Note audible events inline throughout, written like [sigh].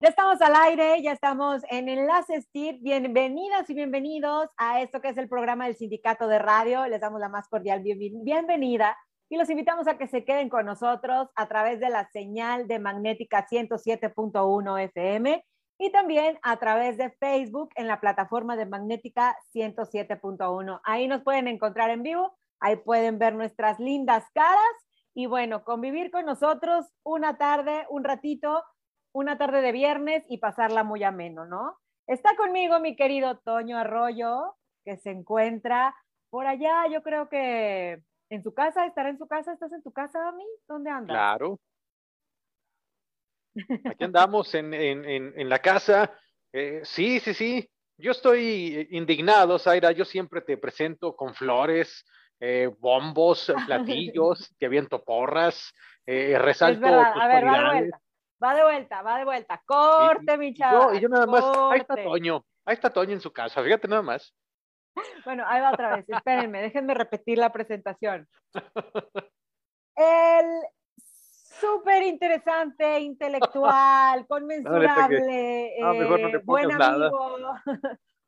Ya estamos al aire, ya estamos en Enlace STIR. Bienvenidas y bienvenidos a esto que es el programa del Sindicato de Radio. Les damos la más cordial bienvenida y los invitamos a que se queden con nosotros a través de la señal de Magnética 107.1 FM y también a través de Facebook en la plataforma de Magnética 107.1. Ahí nos pueden encontrar en vivo, ahí pueden ver nuestras lindas caras y bueno, convivir con nosotros una tarde, un ratito una tarde de viernes y pasarla muy ameno, ¿no? Está conmigo mi querido Toño Arroyo, que se encuentra por allá, yo creo que en su casa, estará en su casa, ¿estás en tu casa, mí? ¿Dónde andas? Claro. Aquí andamos en, la casa. Eh, sí, sí, sí. Yo estoy indignado, Zaira. Yo siempre te presento con flores, eh, bombos, [laughs] platillos, te aviento porras, eh, resalto tus a ver, Va de vuelta, va de vuelta. Corte, mi chavo. y yo nada más, ahí está Toño, ahí está Toño en su casa, fíjate nada más. [laughs] Bueno, ahí va otra vez, espérenme, déjenme repetir la presentación. [laughs] El súper interesante, intelectual, [laughs] conmensurable, eh, buen amigo,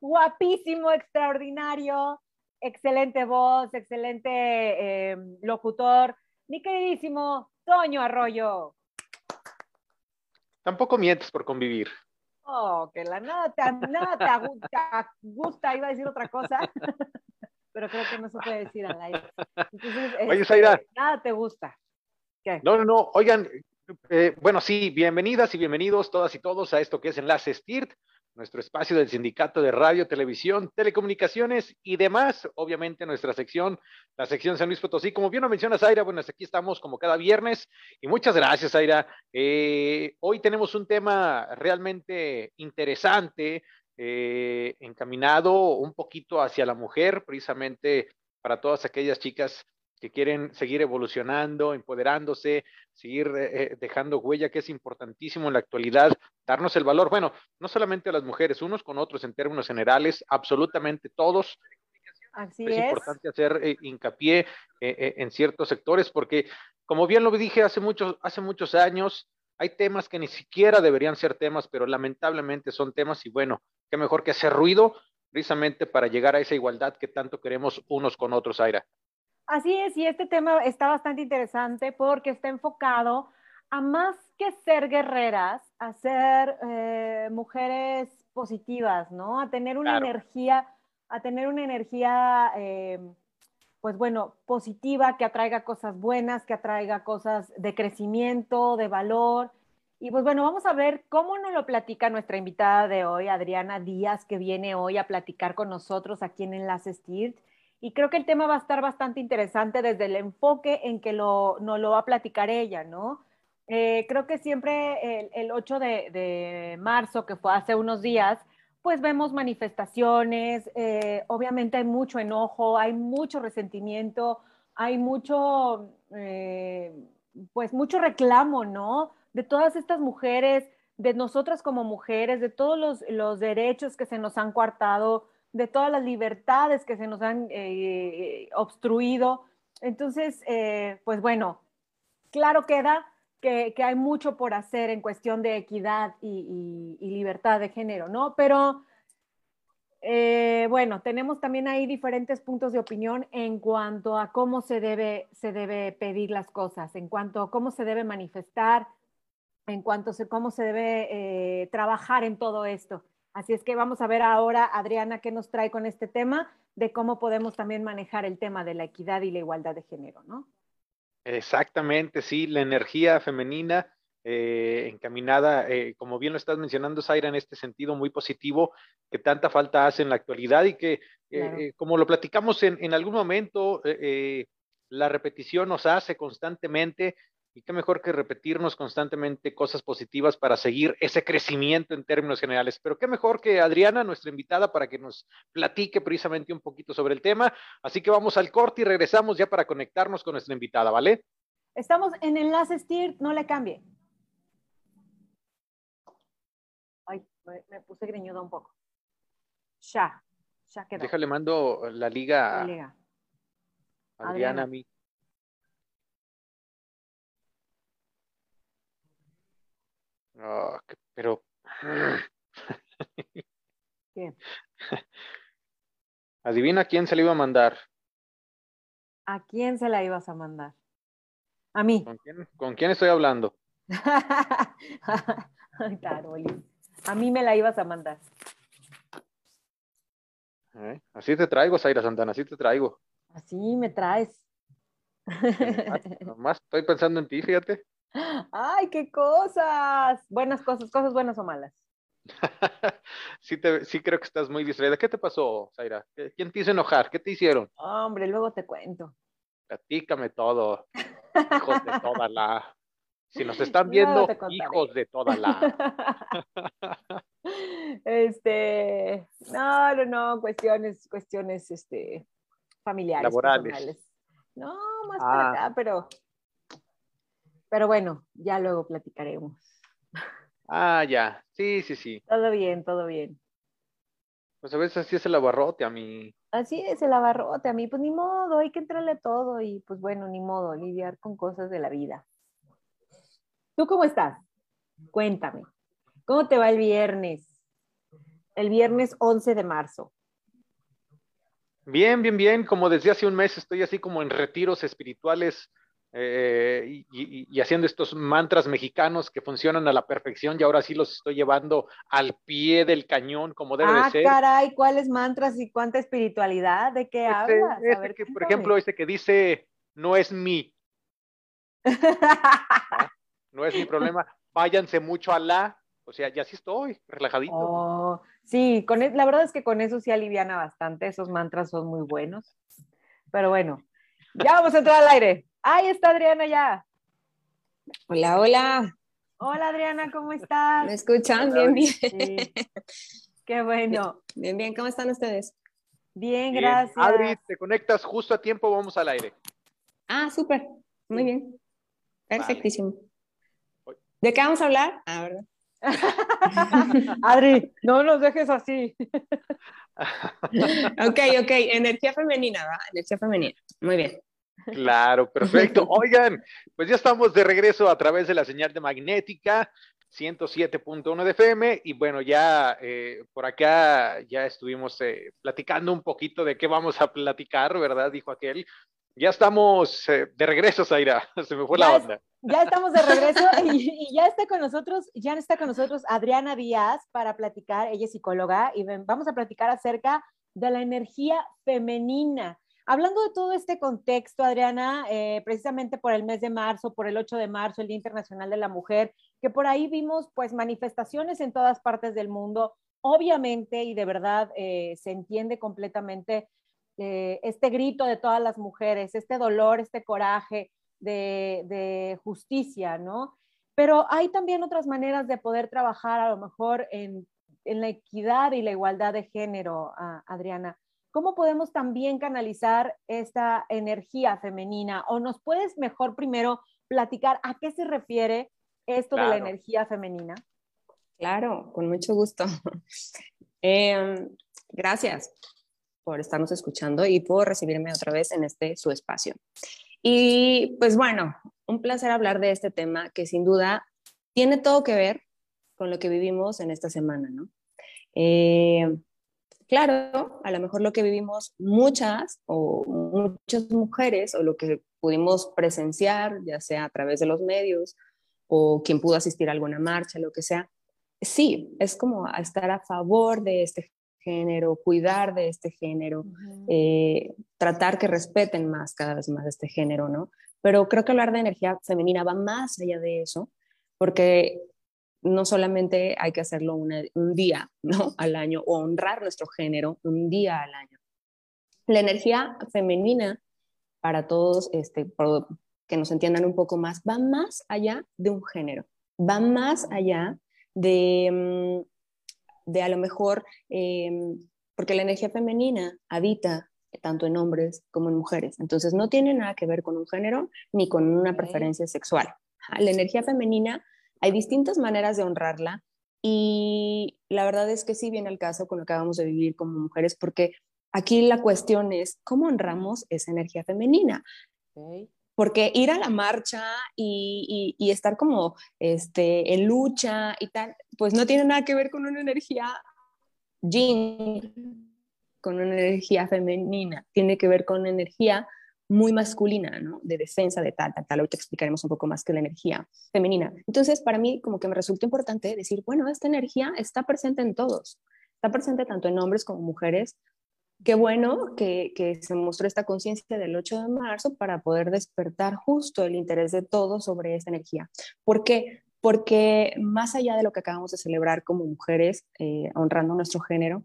guapísimo, extraordinario, excelente voz, excelente eh, locutor, mi queridísimo Toño Arroyo. Tampoco mientes por convivir. Oh, que la nada te, nada te, gusta, iba a decir otra cosa, [laughs] pero creo que no se puede decir al aire. Oye, Zaira. Este, nada te gusta. ¿Qué? No, no, no, oigan, eh, bueno, sí, bienvenidas y bienvenidos todas y todos a esto que es Enlace STIRT, nuestro espacio del Sindicato de Radio, Televisión, Telecomunicaciones y demás. Obviamente nuestra sección, la sección San Luis Potosí. Como bien lo mencionas, Aira, bueno, aquí estamos como cada viernes y muchas gracias, Aira. Eh, hoy tenemos un tema realmente interesante, eh, encaminado un poquito hacia la mujer, precisamente para todas aquellas chicas que quieren seguir evolucionando, empoderándose, seguir eh, eh, dejando huella, que es importantísimo en la actualidad, darnos el valor, bueno, no solamente a las mujeres, unos con otros en términos generales, absolutamente todos. Así es, es. importante hacer eh, hincapié en ciertos sectores porque, como bien lo dije hace muchos, hace muchos años, hay temas que ni siquiera deberían ser temas, pero lamentablemente son temas y bueno, qué mejor que hacer ruido precisamente para llegar a esa igualdad que tanto queremos unos con otros, Aira. Así es, y este tema está bastante interesante porque está enfocado a más que ser guerreras, a ser eh, mujeres positivas, ¿no? A tener una energía, a tener una energía, eh, pues bueno, positiva, que atraiga cosas buenas, que atraiga cosas de crecimiento, de valor. Y pues bueno, vamos a ver cómo nos lo platica nuestra invitada de hoy, Adriana Díaz, que viene hoy a platicar con nosotros aquí en Enlace STIRT. Y creo que el tema va a estar bastante interesante desde el enfoque en que lo, nos lo va a platicar ella, ¿no? Eh, creo que siempre el, 8 de, marzo, que fue hace unos días, pues vemos manifestaciones, eh, obviamente hay mucho enojo, hay mucho resentimiento, hay mucho, eh, pues mucho reclamo, ¿no? De todas estas mujeres, de nosotras como mujeres, de todos los, los derechos que se nos han coartado, de todas las libertades que se nos han eh, obstruido. Entonces, eh, pues bueno, claro queda que, hay mucho por hacer en cuestión de equidad y, libertad de género, ¿no? Pero eh, bueno, tenemos también ahí diferentes puntos de opinión en cuanto a cómo se debe, se debe pedir las cosas, en cuanto a cómo se debe manifestar, en cuanto a cómo se debe trabajar en todo esto. Así es que vamos a ver ahora, Adriana, qué nos trae con este tema de cómo podemos también manejar el tema de la equidad y la igualdad de género, ¿no? Exactamente, sí, la energía femenina eh, encaminada, eh, como bien lo estás mencionando, Zaira, en este sentido muy positivo, que tanta falta hace en la actualidad y que, eh, como lo platicamos en, en algún momento, la repetición nos hace constantemente y qué mejor que repetirnos constantemente cosas positivas para seguir ese crecimiento en términos generales. Pero qué mejor que Adriana, nuestra invitada, para que nos platique precisamente un poquito sobre el tema. Así que vamos al corte y regresamos ya para conectarnos con nuestra invitada, ¿vale? Estamos en enlace STIR, no le cambie. Ay, me, puse greñuda un poco. Ya, ya quedó. Déjale, mando la liga. La liga. Adriana, a mí. Oh, pero... ¿Qué? [laughs] Adivina quién se la iba a mandar. ¿A quién se la ibas a mandar? A mí. ¿Con quién, estoy hablando? [laughs] Ay, A mí me la ibas a mandar. Eh, así te traigo, Zaira Santana, así te traigo. Así me traes. Nomás estoy pensando en ti, fíjate. ¡Ay, qué cosas! Buenas cosas, cosas buenas o malas. [laughs] sí, te, sí creo que estás muy distraída. ¿Qué te pasó, Zaira? ¿Quién te hizo enojar? ¿Qué te hicieron? Hombre, luego te cuento. Platícame todo. Hijos de toda la. Si nos están [laughs] viendo, hijos de toda la. [laughs] este, no, no, no, cuestiones, cuestiones, este, familiares. Laborales. No, más para ah. acá, pero, pero bueno, ya luego platicaremos. Ah, ya. Sí, sí, sí. Todo bien, todo bien. Pues a veces así es el abarrote a mí. Así es el abarrote a mí, pues ni modo, hay que entrarle todo y pues bueno, ni modo, lidiar con cosas de la vida. ¿Tú cómo estás? Cuéntame. ¿Cómo te va el viernes? El viernes 11 de marzo. Bien, bien, bien. Como desde hace un mes estoy así como en retiros espirituales eh, y, haciendo estos mantras mexicanos que funcionan a la perfección y ahora sí los estoy llevando al pie del cañón como debe ah, ser. caray, ¿cuáles mantras y cuánta espiritualidad? ¿De qué este, hablas? Este que, por ejemplo, este que dice, no es mi. [laughs] ¿no? es mi problema, váyanse mucho a la. O sea, ya sí estoy, relajadito. Oh, sí, con, e, la verdad es que con eso sí aliviana bastante, esos mantras son muy buenos. Pero bueno, ya vamos a entrar al aire. Ahí está Adriana ya. Hola, hola. Hola Adriana, ¿cómo estás? ¿Me escuchan? Bien, bien. Qué bueno. Bien, bien, ¿cómo están ustedes? Bien, gracias. Adri, te conectas justo a tiempo, vamos al aire. Ah, súper. Muy bien. Perfectísimo. ¿De qué vamos a hablar? Ah, ¿verdad? [laughs] Adri, no nos dejes así. [laughs] [laughs] ok, ok, energía femenina, ¿va? Energía femenina. Muy bien. Claro, perfecto. [laughs] Oigan, pues ya estamos de regreso a través de la señal de magnética 107.1 de FM y bueno, ya eh, por acá ya estuvimos eh, platicando un poquito de qué vamos a platicar, ¿verdad? Dijo aquel. Ya estamos eh, de regreso, Zaira. [laughs] Se me fue la onda. Ya estamos de regreso y, y, ya está con nosotros, ya está con nosotros Adriana Díaz para platicar. Ella es psicóloga y vamos a platicar acerca de la energía femenina. Hablando de todo este contexto, Adriana, eh, precisamente por el mes de marzo, por el 8 de marzo, el Día Internacional de la Mujer, que por ahí vimos pues manifestaciones en todas partes del mundo, obviamente y de verdad eh, se entiende completamente eh, este grito de todas las mujeres, este dolor, este coraje de, justicia, ¿no? Pero hay también otras maneras de poder trabajar a lo mejor en, la equidad y la igualdad de género, Adriana. ¿Cómo podemos también canalizar esta energía femenina? ¿O nos puedes mejor primero platicar a qué se refiere esto de la energía femenina? Claro, con mucho gusto. [laughs] Em, gracias por estarnos escuchando y por recibirme otra vez en este su espacio. Y pues bueno, un placer hablar de este tema que sin duda tiene todo que ver con lo que vivimos en esta semana, ¿no? Eh, Claro, a lo mejor lo que vivimos muchas o muchas mujeres o lo que pudimos presenciar, ya sea a través de los medios o quien pudo asistir a alguna marcha, lo que sea, sí, es como estar a favor de este género, cuidar de este género, eh, tratar que respeten más cada vez más este género, ¿no? Pero creo que hablar de energía femenina va más allá de eso, porque no solamente hay que hacerlo un día ¿no? al año o honrar nuestro género un día al año. La energía femenina, para todos, este, que nos entiendan un poco más, va más allá de un género, va más allá de, mm, de a lo mejor, em, porque la energía femenina habita tanto en hombres como en mujeres, entonces no tiene nada que ver con un género ni con una preferencia sexual. La energía femenina hay distintas maneras de honrarla y la verdad es que sí viene el caso con lo que acabamos de vivir como mujeres, porque aquí la cuestión es cómo honramos esa energía femenina. Porque ir a la marcha y, estar como este, en lucha y tal, pues no tiene nada que ver con una energía yin. con una energía femenina, tiene que ver con energía muy masculina, ¿no? De defensa, de tal, tal, tal. Ahorita explicaremos un poco más que la energía femenina. Entonces, para mí, como que me resulta importante decir, bueno, esta energía está presente en todos. Está presente tanto en hombres como mujeres. Qué bueno que, que se mostró esta conciencia del 8 de marzo para poder despertar justo el interés de todos sobre esta energía. ¿Por qué? Porque más allá de lo que acabamos de celebrar como mujeres, eh, honrando nuestro género,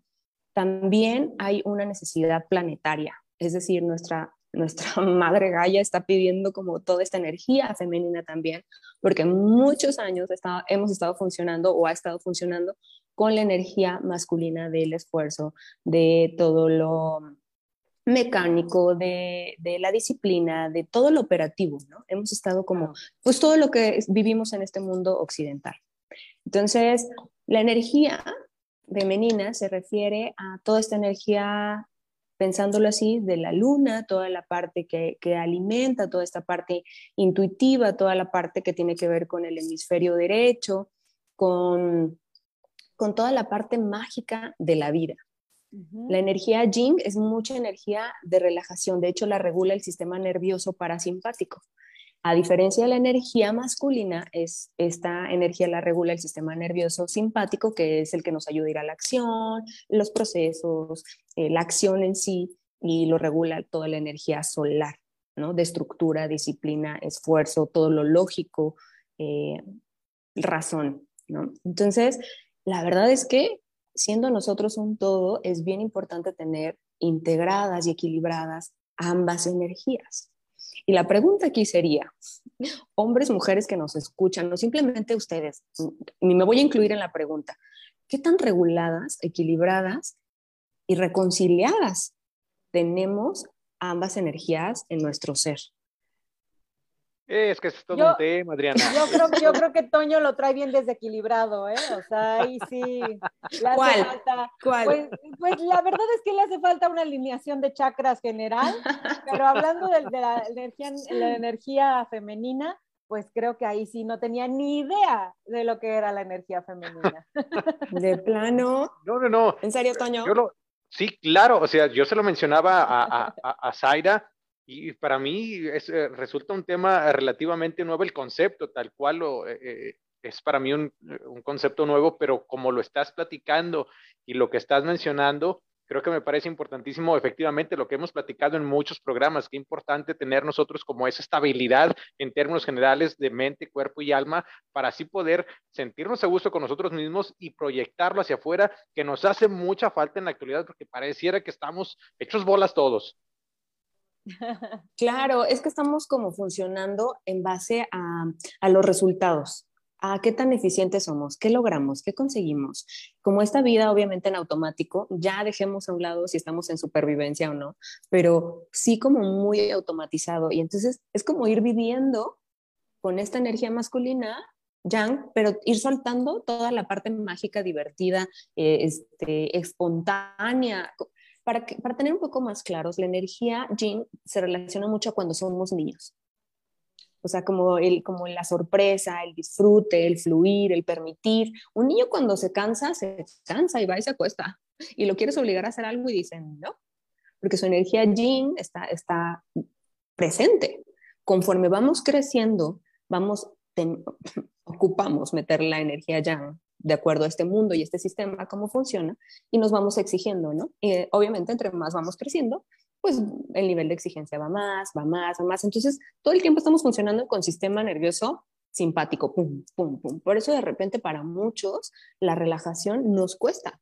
también hay una necesidad planetaria. Es decir, nuestra nuestra [laughs] madre Gaia está pidiendo como toda esta energía femenina también, porque muchos años hemos estado funcionando o ha estado funcionando con la energía masculina del esfuerzo, de todo lo mecánico, de, de, la disciplina, de todo lo operativo, ¿no? Hemos estado como, pues todo lo que vivimos en este mundo occidental. Entonces, la energía femenina se refiere a toda esta energía pensándolo así, de la luna, toda la parte que, alimenta, toda esta parte intuitiva, toda la parte que tiene que ver con el hemisferio derecho, con, con toda la parte mágica de la vida. La energía Jing es mucha energía de relajación, de hecho la regula el sistema nervioso parasimpático. A diferencia de la energía masculina, es, esta energía la regula el sistema nervioso simpático, que es el que nos ayuda a ir a la acción, los procesos, eh, la acción en sí, y lo regula toda la energía solar, ¿no? De estructura, disciplina, esfuerzo, todo lo lógico, eh, razón. Entonces, la verdad es que siendo nosotros un todo, es bien importante tener integradas y equilibradas ambas energías. Y la pregunta aquí sería, hombres, mujeres que nos escuchan, no simplemente ustedes, ni me voy a incluir en la pregunta, ¿qué tan reguladas, equilibradas y reconciliadas tenemos ambas energías en nuestro ser? Es que es todo un tema, Adriana. [laughs] Yo creo, yo [laughs] creo que Toño lo trae bien desequilibrado, ¿eh? O sea, ahí sí. Le hace ¿Cuál? Falta, ¿Cuál? Pues, pues, la verdad es que le hace falta una alineación de chakras general, pero hablando de, de la, energía, [laughs] la energía femenina, pues creo que ahí sí no tenía ni idea de lo que era la energía femenina. De plano. No, no, no. ¿En serio, Toño? Yo lo, sí, claro, o sea, yo se lo mencionaba a, a, a, a Zaira y para mí es, eh, resulta un tema relativamente nuevo el concepto, tal cual lo, eh, eh, es para mí un, un, concepto nuevo, pero como lo estás platicando y lo que estás mencionando, creo que me parece importantísimo efectivamente lo que hemos platicado en muchos programas, qué importante tener nosotros como esa estabilidad en términos generales de mente, cuerpo y alma, para así poder sentirnos a gusto con nosotros mismos y proyectarlo hacia afuera, que nos hace mucha falta en la actualidad porque pareciera que estamos hechos bolas todos. [laughs] Claro, es que estamos como funcionando en base a, a, los resultados, a qué tan eficientes somos, qué logramos, qué conseguimos. Como esta vida obviamente en automático, ya dejemos a un lado si estamos en supervivencia o no, pero sí como muy automatizado. Y entonces es como ir viviendo con esta energía masculina yang, pero ir soltando toda la parte mágica, divertida, eh, este, espontánea, para, tener un poco más claros, la energía yin se relaciona mucho cuando somos niños. O sea, como, el, como la sorpresa, el disfrute, el fluir, el permitir. Un niño cuando se cansa, se cansa y va y se acuesta. Y lo quieres obligar a hacer algo y dicen, no, porque su energía yin está, está presente. Conforme vamos creciendo, vamos, [laughs] ocupamos meter la energía yang de acuerdo a este mundo y este sistema, cómo funciona, y nos vamos exigiendo, ¿no? Y eh, obviamente, entre más vamos creciendo, pues el nivel de exigencia va más, va más, va más. Entonces, todo el tiempo estamos funcionando con sistema nervioso simpático, pum, pum, pum. Por eso, de repente, para muchos, la relajación nos cuesta.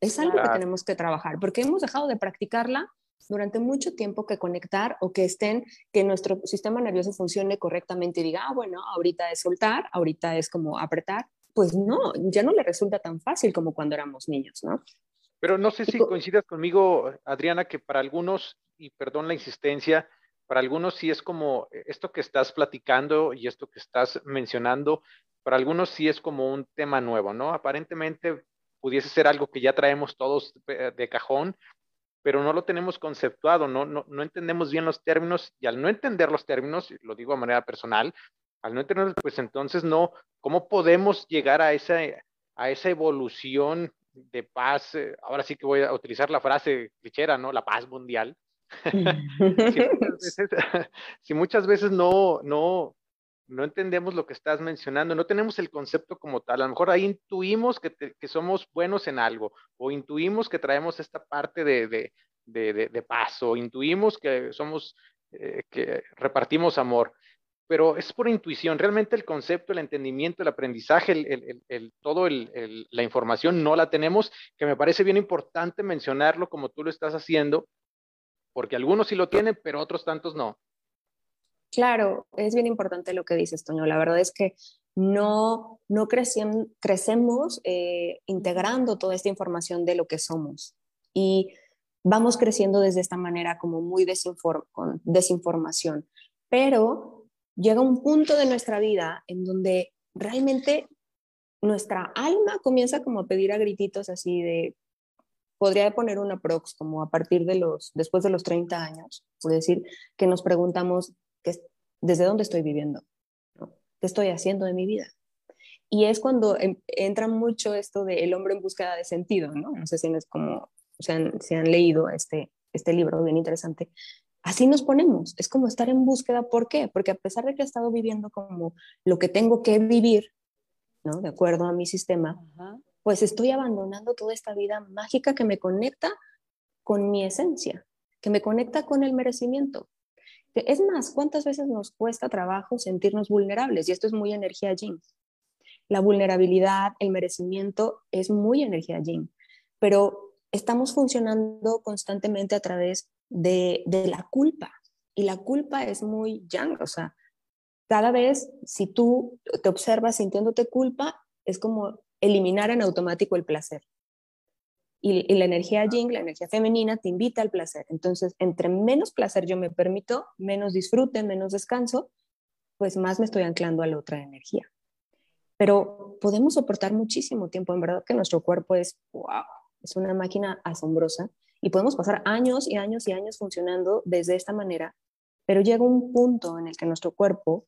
Es algo claro. que tenemos que trabajar, porque hemos dejado de practicarla durante mucho tiempo que conectar o que estén, que nuestro sistema nervioso funcione correctamente y diga, ah, bueno, ahorita es soltar, ahorita es como apretar, pues no, ya no le resulta tan fácil como cuando éramos niños, ¿no? Pero no sé si coincidas conmigo, Adriana, que para algunos, y perdón la insistencia, para algunos sí es como esto que estás platicando y esto que estás mencionando, para algunos sí es como un tema nuevo, ¿no? Aparentemente pudiese ser algo que ya traemos todos de cajón, pero no lo tenemos conceptuado, no, no, no entendemos bien los términos y al no entender los términos, lo digo de manera personal, al no entender, pues entonces no, ¿cómo podemos llegar a esa, a esa evolución de paz, eh, ahora sí que voy a utilizar la frase clichera, ¿no? La paz mundial. [laughs] [laughs] si, muchas veces, no, no, no entendemos lo que estás mencionando, no tenemos el concepto como tal, a lo mejor ahí intuimos que, que somos buenos en algo, o intuimos que traemos esta parte de, de, de, de paz, o intuimos que somos, eh, que repartimos amor, pero es por intuición. Realmente el concepto, el entendimiento, el aprendizaje, el, el, todo la información no la tenemos, que me parece bien importante mencionarlo como tú lo estás haciendo, porque algunos sí lo tienen, pero otros tantos no. Claro, es bien importante lo que dices, Toño. La verdad es que no, no crecemos eh, integrando toda esta información de lo que somos. Y vamos creciendo desde esta manera como muy con desinformación. Pero llega un punto de nuestra vida en donde realmente nuestra alma comienza como a pedir a grititos así de, podría poner una prox como a partir de los, después de los 30 años, por decir, que nos preguntamos, ¿desde dónde estoy viviendo? ¿Qué estoy haciendo de mi vida? Y es cuando entra mucho esto de el hombre en búsqueda de sentido, ¿no? No sé si es como, se han, se han leído este, este libro bien interesante, así nos ponemos. Es como estar en búsqueda. ¿Por qué? Porque a pesar de que he estado viviendo como lo que tengo que vivir, ¿no? De acuerdo a mi sistema, pues estoy abandonando toda esta vida mágica que me conecta con mi esencia, que me conecta con el merecimiento. Es más, ¿cuántas veces nos cuesta trabajo sentirnos vulnerables? Y esto es muy energía yin. La vulnerabilidad, el merecimiento es muy energía yin, pero estamos funcionando constantemente a través de, la culpa. Y la culpa es muy yang, o sea, cada vez si tú te observas sintiéndote culpa, es como eliminar en automático el placer. Y, y, la energía yin, la energía femenina, te invita al placer. Entonces, entre menos placer yo me permito, menos disfrute, menos descanso, pues más me estoy anclando a la otra energía. Pero podemos soportar muchísimo tiempo, en verdad que nuestro cuerpo es, wow, es una máquina asombrosa y podemos pasar años y años y años funcionando desde esta manera, pero llega un punto en el que nuestro cuerpo,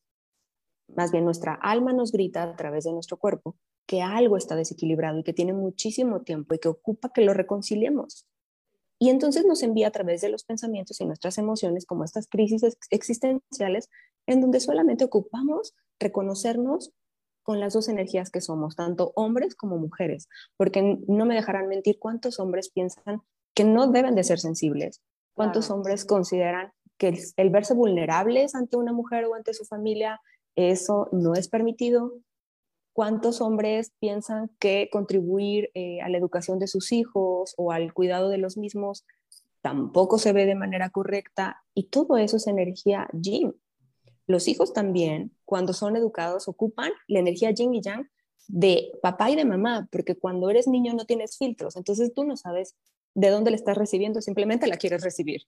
más bien nuestra alma nos grita a través de nuestro cuerpo que algo está desequilibrado y que tiene muchísimo tiempo y que ocupa que lo reconciliemos. Y entonces nos envía a través de los pensamientos y nuestras emociones como estas crisis existenciales en donde solamente ocupamos reconocernos con las dos energías que somos, tanto hombres como mujeres, porque no me dejarán mentir cuántos hombres piensan que no deben de ser sensibles. ¿Cuántos hombres consideran que el, verse vulnerables ante una mujer o ante su familia, eso no es permitido? ¿Cuántos hombres piensan que contribuir eh, a la educación de sus hijos o al cuidado de los mismos tampoco se ve de manera correcta? Y todo eso es energía yin. Los hijos también, cuando son educados, ocupan la energía yin y yang de papá y de mamá, porque cuando eres niño no tienes filtros, entonces tú no sabes de dónde la estás recibiendo, simplemente la quieres recibir.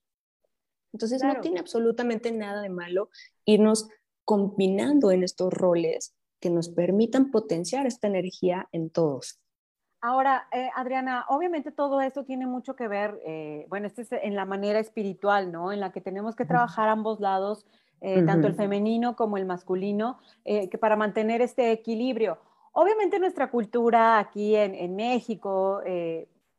Entonces no tiene absolutamente nada de malo irnos combinando en estos roles que nos permitan potenciar esta energía en todos. Ahora, eh, Adriana, obviamente todo esto tiene mucho que ver, eh, bueno, este es en la manera espiritual, ¿no? En la que tenemos que trabajar ambos lados, eh, tanto el femenino como el masculino, que para mantener este equilibrio. Obviamente nuestra cultura aquí en, en México,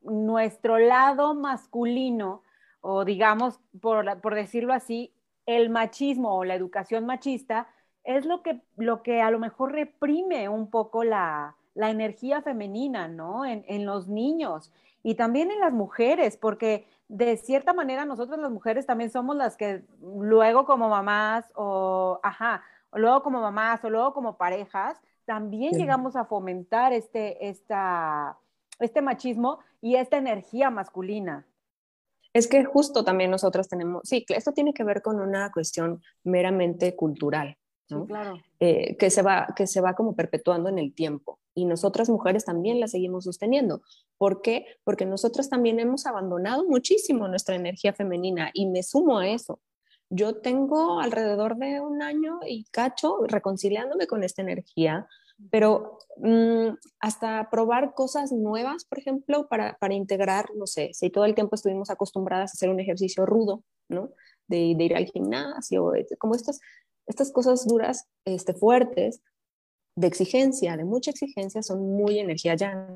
nuestro lado masculino, o digamos, por, decirlo así, el machismo o la educación machista, es lo que, lo que a lo mejor reprime un poco la, energía femenina, ¿no? En, los niños y también en las mujeres, porque de cierta manera nosotros las mujeres también somos las que luego como mamás o, ajá, o luego como mamás o luego como parejas, también llegamos a fomentar este, esta, este machismo y esta energía masculina. Es que justo también nosotros tenemos, sí, esto tiene que ver con una cuestión meramente cultural, ¿no? claro. Eh, que, se va, que se va como perpetuando en el tiempo. Y nosotras mujeres también la seguimos sosteniendo. ¿Por qué? Porque nosotros también hemos abandonado muchísimo nuestra energía femenina y me sumo a eso. Yo tengo alrededor de un año y cacho reconciliándome con esta energía, pero mm, hasta probar cosas nuevas, por ejemplo, para, para, integrar, no sé, si todo el tiempo estuvimos acostumbradas a hacer un ejercicio rudo, ¿no? De, de ir al gimnasio, como estas, estas cosas duras, este, fuertes, de exigencia, de mucha exigencia, son muy energía ya.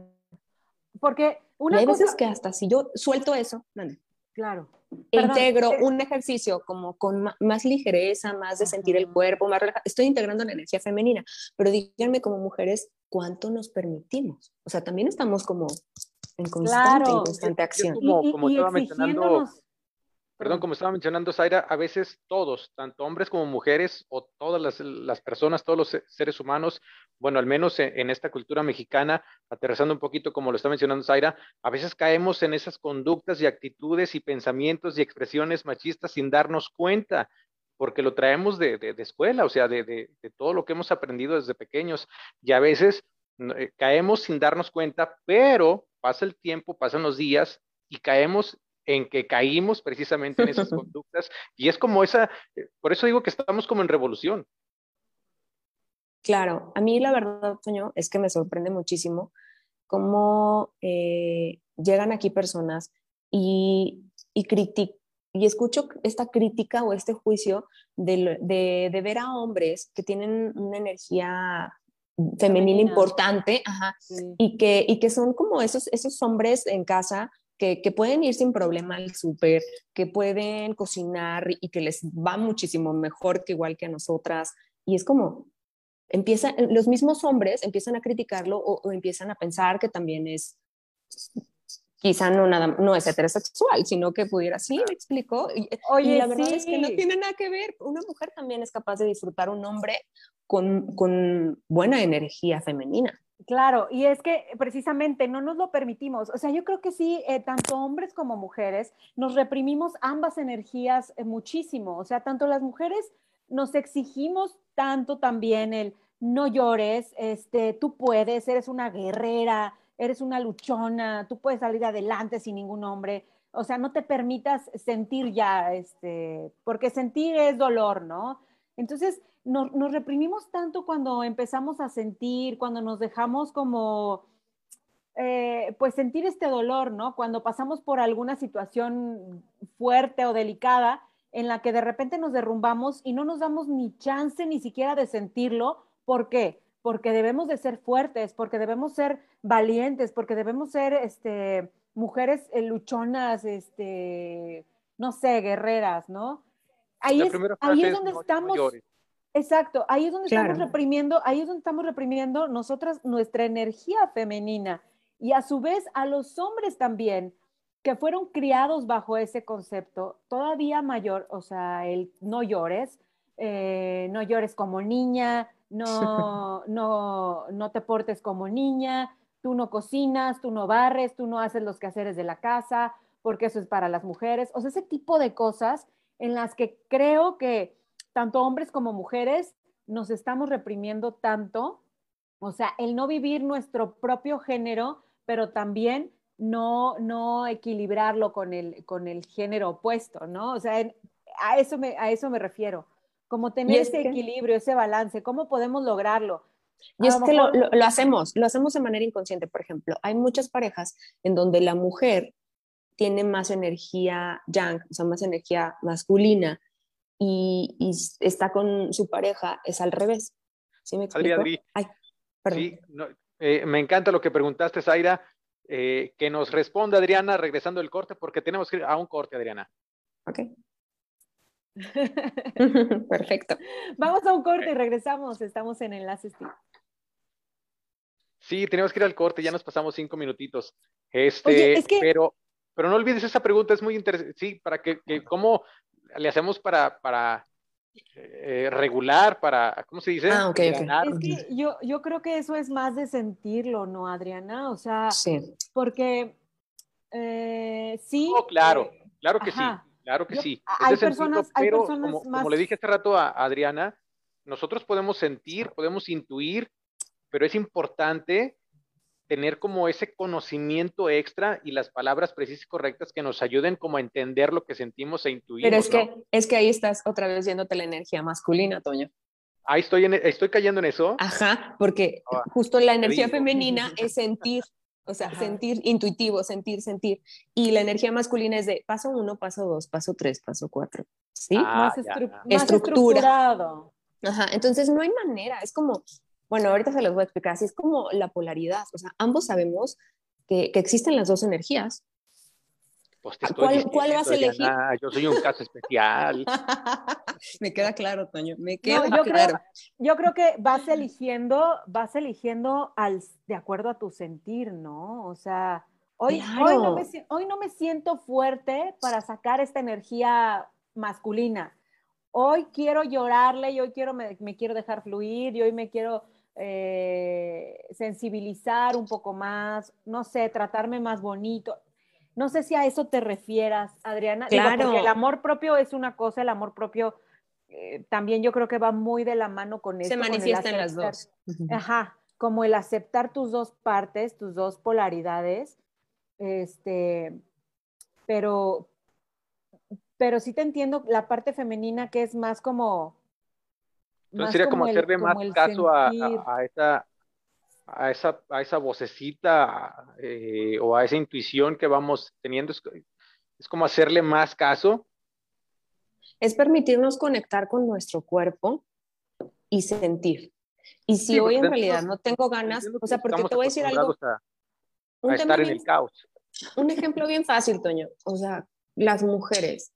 porque una y hay veces que hasta si yo suelto eso, claro. E integro un ejercicio como con más ligereza, más de sentir el cuerpo, más relajado. Estoy integrando la energía femenina, pero díganme como mujeres, ¿cuánto nos permitimos? O sea, también estamos como en constante, constante acción. como, como estaba mencionando, perdón, como estaba mencionando Zaira, a veces todos, tanto hombres como mujeres o todas las, personas, todos los seres humanos, bueno, al menos en, esta cultura mexicana, aterrizando un poquito como lo está mencionando Zaira, a veces caemos en esas conductas y actitudes y pensamientos y expresiones machistas sin darnos cuenta porque lo traemos de, escuela, o sea, de, de, todo lo que hemos aprendido desde pequeños. Y a veces eh, caemos sin darnos cuenta, pero pasa el tiempo, pasan los días y caemos en que caímos precisamente en esas [laughs] conductas y es como esa, eh, por eso digo que estamos como en revolución. Claro, a mí la verdad, Toño, es que me sorprende muchísimo cómo eh, llegan aquí personas y, y, y escucho esta crítica o este juicio de, de, de, ver a hombres que tienen una energía femenina, importante, y, que, y que son como esos, esos hombres en casa que, que pueden ir sin problema al súper, que pueden cocinar y que les va muchísimo mejor que igual que a nosotras. Y es como, empieza, los mismos hombres empiezan a criticarlo o, empiezan a pensar que también es quizá no nada no es heterosexual, sino que pudiera sí, me explico. Y, Oye, la verdad es que no tiene nada que ver. Una mujer también es capaz de disfrutar un hombre con, con buena energía femenina. Claro, y es que precisamente no nos lo permitimos. O sea, yo creo que sí, eh, tanto hombres como mujeres, nos reprimimos ambas energías eh, muchísimo. O sea, tanto las mujeres nos exigimos tanto también el no llores, este, tú puedes, eres una guerrera, eres una luchona, tú puedes salir adelante sin ningún hombre. O sea, no te permitas sentir ya, este, porque sentir es dolor, ¿no? Entonces, nos, reprimimos tanto cuando empezamos a sentir, cuando nos dejamos como, eh, pues sentir este dolor, ¿no? Cuando pasamos por alguna situación fuerte o delicada en la que de repente nos derrumbamos y no nos damos ni chance ni siquiera de sentirlo. ¿Por qué? Porque debemos de ser fuertes, porque debemos ser valientes, porque debemos ser este, mujeres eh, luchonas, este, no sé, guerreras, ¿no? Ahí es, ahí es, donde estamos. Exacto, ahí es donde estamos reprimiendo, ahí es donde estamos reprimiendo nosotras nuestra energía femenina y a su vez a los hombres también que fueron criados bajo ese concepto todavía mayor, o sea, el no llores, eh, no llores como niña, no, [laughs] no, no te portes como niña, tú no cocinas, tú no barres, tú no haces los quehaceres de la casa, porque eso es para las mujeres, o sea, ese tipo de cosas en las que creo que tanto hombres como mujeres nos estamos reprimiendo tanto, o sea, el no vivir nuestro propio género, pero también no, no equilibrarlo con el, con el género opuesto, ¿no? O sea, a, eso me, a eso me refiero, como tener ese equilibrio, ese balance, ¿cómo podemos lograrlo? Y es que lo, lo, hacemos, lo hacemos de manera inconsciente, por ejemplo. Hay muchas parejas en donde la mujer tiene más energía yang, o sea, más energía masculina, y, está con su pareja, es al revés. ¿Sí me explico? Adri, Sí, eh, me encanta lo que preguntaste, Zaira. Eh, que nos responda Adriana regresando el corte, porque tenemos que ir a un corte, Adriana. Ok. [laughs] [laughs] Perfecto. Vamos a un corte y regresamos. Estamos en Enlaces Sí, tenemos que ir al corte, ya nos pasamos cinco minutitos. Este, pero, pero no olvides esa pregunta, es muy interesante. Sí, para que, que cómo le hacemos para, para eh, regular, para, ¿cómo se dice? Ah, ok, Es que yo, yo creo que eso es más de sentirlo, ¿no, Adriana? O sea, porque eh, sí. Oh, claro, eh, claro que sí, claro que sí. Hay personas, hay personas como, más... como le dije hace rato a Adriana, nosotros podemos sentir, podemos intuir, pero es importante tener como ese conocimiento extra y las palabras precisas y correctas que nos ayuden como a entender lo que sentimos e intuimos. Pero es que, es que ahí estás otra vez yéndote la energía masculina, Toño. Ahí estoy, en, estoy cayendo en eso. Ajá, porque ah, justo la energía femenina [laughs] es sentir, o sea, sentir intuitivo, sentir, sentir. Y la energía masculina es de paso uno, paso dos, paso tres, paso cuatro. ¿Sí? Ah, más, estructurado. Ajá, entonces no hay manera, es como, bueno, ahorita se los voy a explicar, así es como la polaridad, o sea, ambos sabemos que, que existen las dos energías. Pues te estoy ¿Cuál- cuál vas a elegir? Diana, yo soy un caso especial. [laughs] me queda claro, Toño, me No, queda yo, claro. creo, yo creo que vas eligiendo, vas eligiendo al, de acuerdo a tu sentir, ¿no? O sea, hoy, hoy, no Claro. me, hoy no me siento fuerte para sacar esta energía masculina. Hoy quiero llorarle y hoy quiero, me, me quiero dejar fluir y hoy me quiero eh, sensibilizar un poco más, no sé, tratarme más bonito. No sé si a eso te refieras, Adriana. Digo, Claro. porque el amor propio es una cosa, el amor propio eh, también yo creo que va muy de la mano con esto. Se con el manifiesta en las dos. Ajá, como el aceptar tus dos partes, tus dos polaridades, este, pero, pero sí te entiendo la parte femenina que es más como... Entonces más sería como el- hacerle más como el caso a, a- a esa, a, esa, a esa vocecita eh, o a esa intuición que vamos teniendo. Es, es como hacerle más caso. Es permitirnos conectar con nuestro cuerpo y sentir. Y si Sí, hoy en realidad no tengo ganas, o sea, porque te voy a decir algo, a- estar en bien- el caos. un ejemplo bien fácil, Toño. O sea, las mujeres,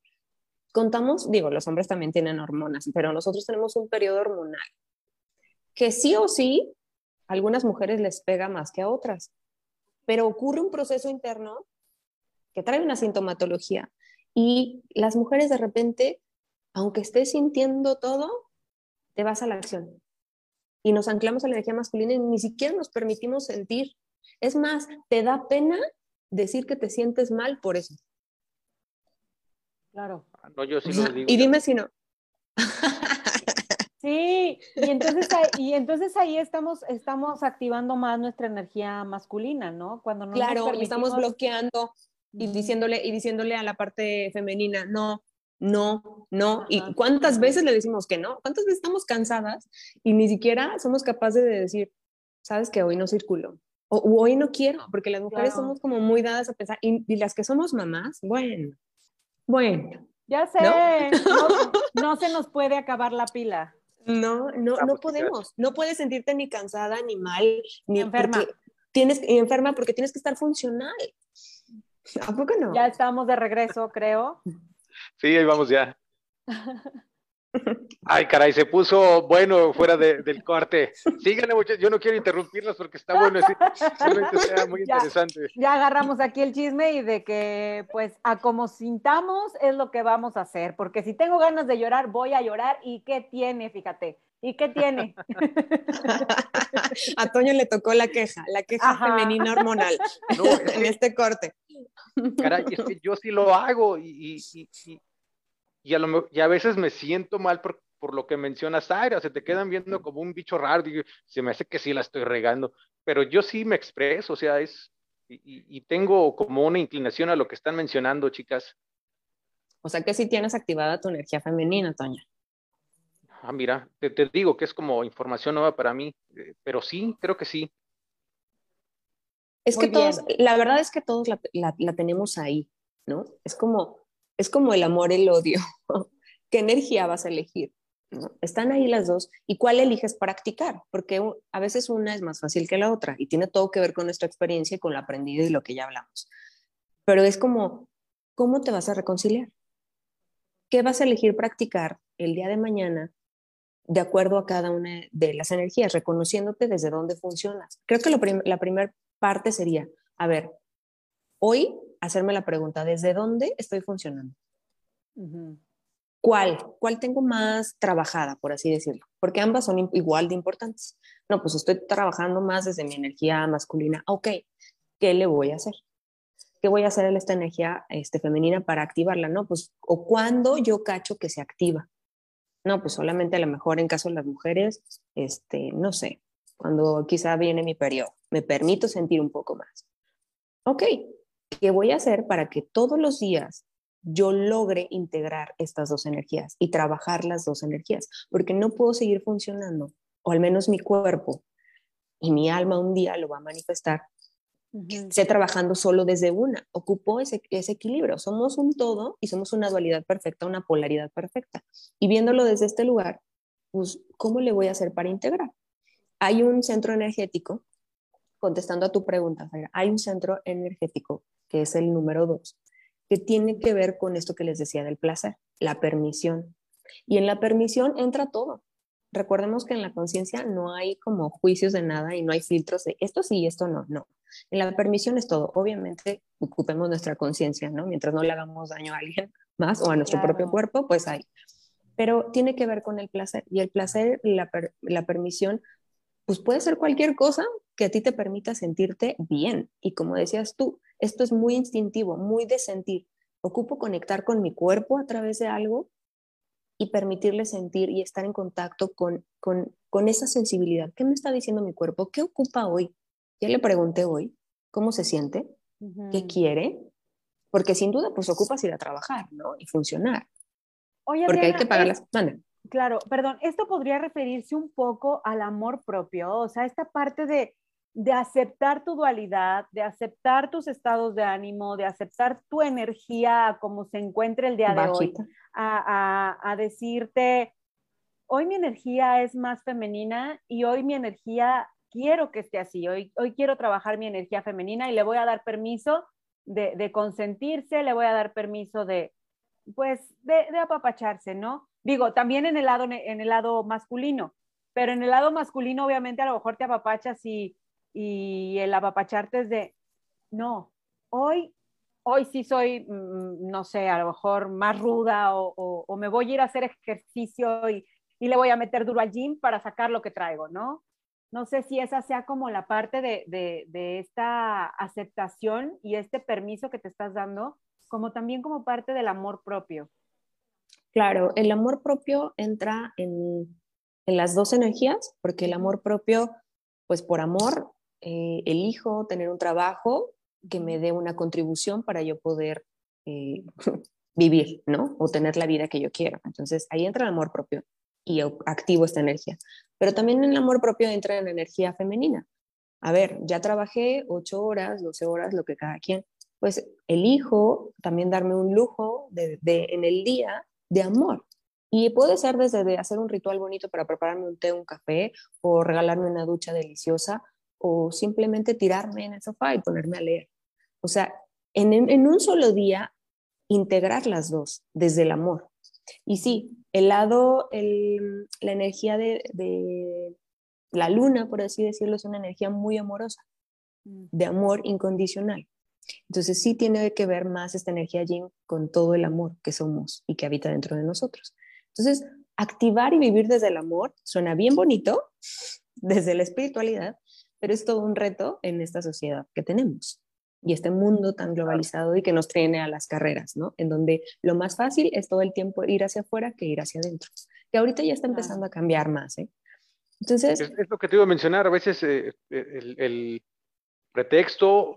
contamos, digo, los hombres también tienen hormonas, pero nosotros tenemos un periodo hormonal que sí o sí, a algunas mujeres les pega más que a otras, pero ocurre un proceso interno que trae una sintomatología y las mujeres de repente, aunque estés sintiendo todo, te vas a la acción y nos anclamos a la energía masculina y ni siquiera nos permitimos sentir. Es más, te da pena decir que te sientes mal por eso. Claro. No, yo sí lo digo. y dime si no. [laughs] Sí, y entonces, ahí- y entonces ahí estamos, estamos activando más nuestra energía masculina, ¿no? Cuando no claro, y estamos permitimos- bloqueando y diciéndole, y diciéndole a la parte femenina, no, no, no. ¿Y cuántas veces le decimos que no? ¿Cuántas veces estamos cansadas y ni siquiera somos capaces de decir, sabes que hoy no circulo? O "O hoy no quiero, porque las mujeres Claro. somos como muy dadas a pensar, y, y las que somos mamás, bueno, bueno, Ya sé, no, [laughs] no se nos puede acabar la pila. No, no, no pues, ¿qué podemos. No puedes sentirte ni cansada, ni mal, ni Enferma. Tienes, y enferma porque tienes que estar funcional. ¿A poco no? Ya estamos de regreso, creo. Sí, ahí vamos ya. [laughs] Ay, caray, se puso bueno fuera de- del corte. Síganle, muchachos. Yo no quiero interrumpirlos porque está bueno. sí, [laughs] sea muy Ya. interesante. Ya agarramos aquí el chisme y de que, pues, a como sintamos es lo que vamos a hacer. Porque si tengo ganas de llorar, voy a llorar. ¿Y qué tiene? Fíjate. ¿Y qué tiene? [laughs] A Toño le tocó la queja, la queja Ajá. femenina hormonal No, es [laughs] en este corte. caray, es que yo sí lo hago y, y, y- y- a, lo me- y a veces me siento mal por, por lo que mencionas, Aira. Se te quedan viendo como un bicho raro. Digo, se me hace que sí la estoy regando. Pero yo sí me expreso, o sea, es. Y, tengo como una inclinación a lo que están mencionando, chicas. O sea que sí tienes activada tu energía femenina, Toño. Ah, mira, te, te digo que es como información nueva para mí, eh, pero sí, creo que sí. Es Muy que todos, la verdad es que todos la, la- la tenemos ahí, ¿no? Es como, es como el amor, el odio. [laughs] ¿Qué energía vas a elegir? Están ahí las dos. ¿Y cuál eliges practicar? Porque a veces una es más fácil que la otra y tiene todo que ver con nuestra experiencia y con lo aprendido y lo que ya hablamos. Pero es como, ¿cómo te vas a reconciliar? ¿Qué vas a elegir practicar el día de mañana de acuerdo a cada una de las energías, reconociéndote desde dónde funcionas? Creo que lo prim- la primera parte sería, a ver, hoy hacerme la pregunta, ¿desde dónde estoy funcionando? Ujú. ¿Cuál? ¿Cuál tengo más trabajada, por así decirlo? Porque ambas son igual de importantes. No, pues estoy trabajando más desde mi energía masculina. Ok, ¿qué le voy a hacer? ¿Qué voy a hacer en esta energía este, femenina para activarla? No, pues, o cuándo yo cacho que se activa. No, pues solamente a lo mejor en caso de las mujeres, este, no sé, cuando quizá viene mi periodo, me permito sentir un poco más. Ok, ¿qué voy a hacer para que todos los días yo logre integrar estas dos energías y trabajar las dos energías? Porque no puedo seguir funcionando, o al menos mi cuerpo y mi alma un día lo va a manifestar esté trabajando solo desde una. Ocupó ese, ese equilibrio. Somos un todo y somos una dualidad perfecta, una polaridad perfecta. Y viéndolo desde este lugar, pues, ¿cómo le voy a hacer para integrar? Hay un centro energético contestando a tu pregunta, hay un centro energético, que es el número dos, que tiene que ver con esto que les decía del placer, la permisión. Y en la permisión entra todo. Recordemos que en la conciencia no hay como juicios de nada y no hay filtros de esto sí y esto no, no. En la permisión es todo. Obviamente ocupemos nuestra conciencia, ¿no? Mientras no le hagamos daño a alguien más o a nuestro propio cuerpo, pues hay. Pero tiene que ver con el placer. Y el placer, la, la permisión, pues puede ser cualquier cosa que a ti te permita sentirte bien. Y como decías tú, esto es muy instintivo, muy de sentir. Ocupo conectar con mi cuerpo a través de algo y permitirle sentir y estar en contacto con, con, esa sensibilidad. ¿Qué me está diciendo mi cuerpo? ¿Qué ocupa hoy? Ya le pregunté hoy, ¿cómo se siente? ¿Qué quiere? Porque sin duda, pues ocupas ir a trabajar, ¿no? Y funcionar. Oye, Porque hay que pagar las... Claro, perdón, esto podría referirse un poco al amor propio, o sea, esta parte de, de aceptar tu dualidad, de aceptar tus estados de ánimo, de aceptar tu energía como se encuentre el día de hoy, a, decirte, hoy mi energía es más femenina y hoy mi energía quiero que esté así, hoy, hoy quiero trabajar mi energía femenina y le voy a dar permiso de, consentirse, le voy a dar permiso de, pues, de, apapacharse, ¿no? Digo, también en el, lado, en el lado masculino, pero en el lado masculino obviamente a lo mejor te apapachas y, y el apapacharte es de, no, hoy hoy sí soy, mm, no sé, a lo mejor más ruda o, me voy a ir a hacer ejercicio y, le voy a meter duro al gym para sacar lo que traigo, ¿no? No sé si esa sea como la parte de, esta aceptación y este permiso que te estás dando, como también como parte del amor propio. Claro, el amor propio entra en, las dos energías, porque el amor propio, pues por amor, eh, elijo tener un trabajo que me dé una contribución para yo poder eh, [laughs] vivir, ¿no? O tener la vida que yo quiero. Entonces ahí entra el amor propio y activo esta energía. Pero también en el amor propio entra en la energía femenina. A ver, ya trabajé ocho horas, 12 horas, lo que cada quien. Pues elijo también darme un lujo de, en el día de amor. Y puede ser desde de hacer un ritual bonito para prepararme un té, un café, o regalarme una ducha deliciosa, o simplemente tirarme en el sofá y ponerme a leer. O sea, en, un solo día, integrar las dos desde el amor. Y sí, el lado, la energía de, la luna, por así decirlo, es una energía muy amorosa, mm. de amor incondicional. Entonces sí tiene que ver más esta energía yin con todo el amor que somos y que habita dentro de nosotros. Entonces, activar y vivir desde el amor suena bien bonito, desde la espiritualidad, pero es todo un reto en esta sociedad que tenemos y este mundo tan globalizado y que nos trae a las carreras, ¿no? En donde lo más fácil es todo el tiempo ir hacia afuera que ir hacia adentro, que ahorita ya está empezando a cambiar más, ¿eh? Entonces... Es, lo que te iba a mencionar, a veces eh, el, el, pretexto,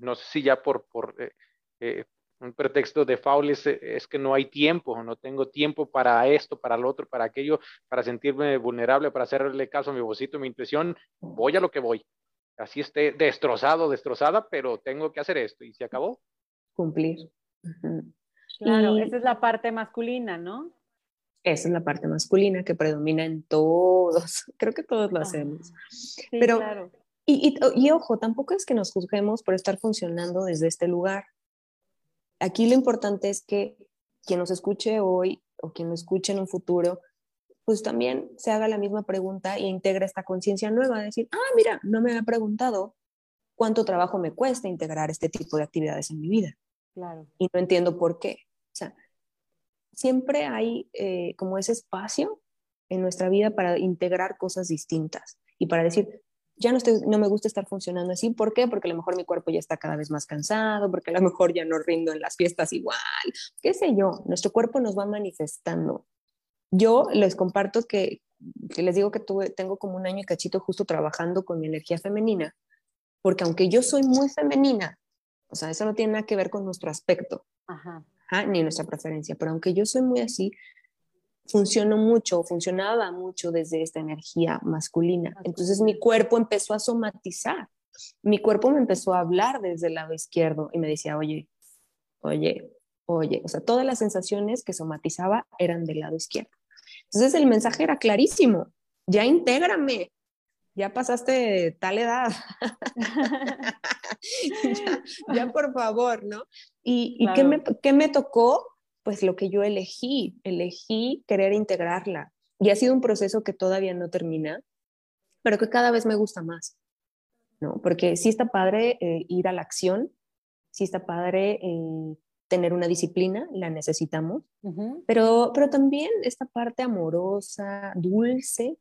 no sé si ya por, por eh, eh, un pretexto de faules es, que no hay tiempo, no tengo tiempo para esto, para lo otro, para aquello, para sentirme vulnerable, para hacerle caso a mi vocito, mi intuición, voy a lo que voy. Así esté destrozado, destrozada, pero tengo que hacer esto y se acabó. Cumplir. Claro, esa es la parte masculina, ¿no? Esa es la parte masculina que predomina en todos. [laughs] Creo que todos lo hacemos. pero, claro. y, y, y ojo, tampoco es que nos juzguemos por estar funcionando desde este lugar aquí lo importante es que quien nos escuche hoy o quien nos escuche en un futuro, pues también se haga la misma pregunta e integre esta conciencia nueva, decir, ah, mira, no me había preguntado cuánto trabajo me cuesta integrar este tipo de actividades en mi vida. Claro. Y no entiendo por qué. O sea, siempre hay eh, como ese espacio en nuestra vida para integrar cosas distintas y para decir, ya no, estoy, no me gusta estar funcionando así. ¿Por qué? Porque a lo mejor mi cuerpo ya está cada vez más cansado, porque a lo mejor ya no rindo en las fiestas igual, qué sé yo, nuestro cuerpo nos va manifestando. Yo les comparto que, que les digo que tuve, tengo como un año y cachito justo trabajando con mi energía femenina, porque aunque yo soy muy femenina, o sea, eso no tiene nada que ver con nuestro aspecto, Ajá. ni nuestra preferencia, pero aunque yo soy muy así, funcionó mucho, funcionaba mucho desde esta energía masculina. Entonces mi cuerpo empezó a somatizar, mi cuerpo me empezó a hablar desde el lado izquierdo y me decía, oye, oye, oye, o sea, todas las sensaciones que somatizaba eran del lado izquierdo. Entonces el mensaje era clarísimo, ya intégrame, ya pasaste tal edad. [laughs] [laughs] ya, por favor, ¿no? ¿Y, ¿qué, me, qué me tocó? Pues lo que yo elegí, elegí querer integrarla. Y ha sido un proceso que todavía no termina, pero que cada vez me gusta más, ¿no? Porque sí está padre eh, ir a la acción, sí está padre eh, tener una disciplina, la necesitamos, pero, pero también esta parte amorosa, dulce,